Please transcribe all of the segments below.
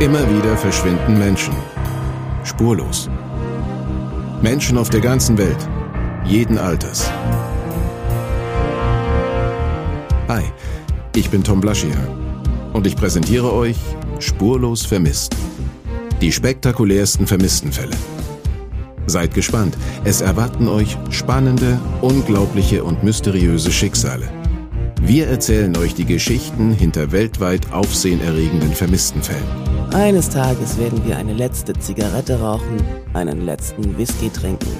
Immer wieder verschwinden Menschen. Spurlos. Menschen auf der ganzen Welt. Jeden Alters. Hi, ich bin Tom Blaschia und ich präsentiere euch Spurlos vermisst. Die spektakulärsten Vermisstenfälle. Seid gespannt, es erwarten euch spannende, unglaubliche und mysteriöse Schicksale. Wir erzählen euch die Geschichten hinter weltweit aufsehenerregenden Vermisstenfällen. Eines Tages werden wir eine letzte Zigarette rauchen, einen letzten Whisky trinken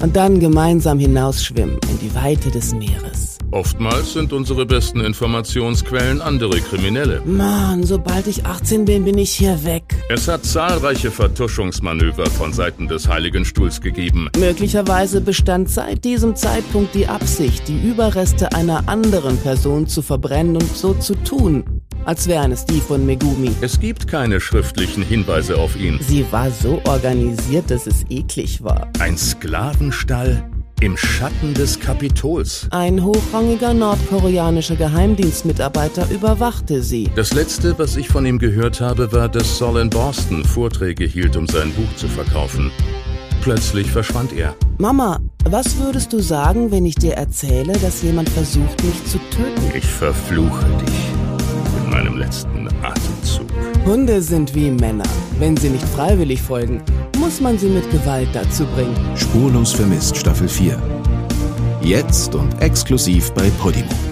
und dann gemeinsam hinausschwimmen in die Weite des Meeres. Oftmals sind unsere besten Informationsquellen andere Kriminelle. Mann, sobald ich 18 bin, bin ich hier weg. Es hat zahlreiche Vertuschungsmanöver von Seiten des Heiligen Stuhls gegeben. Möglicherweise bestand seit diesem Zeitpunkt die Absicht, die Überreste einer anderen Person zu verbrennen und so zu tun, als wären es die von Megumi. Es gibt keine schriftlichen Hinweise auf ihn. Sie war so organisiert, dass es eklig war. Ein Sklavenstall im Schatten des Kapitols. Ein hochrangiger nordkoreanischer Geheimdienstmitarbeiter überwachte sie. Das letzte, was ich von ihm gehört habe, war, dass Saul in Boston Vorträge hielt, um sein Buch zu verkaufen. Plötzlich verschwand er. Mama, was würdest du sagen, wenn ich dir erzähle, dass jemand versucht, mich zu töten? Ich verfluche dich in meinem letzten Atemzug. Hunde sind wie Männer. Wenn sie nicht freiwillig folgen, muss man sie mit Gewalt dazu bringen. Spurlos vermisst Staffel 4. Jetzt und exklusiv bei Podimo.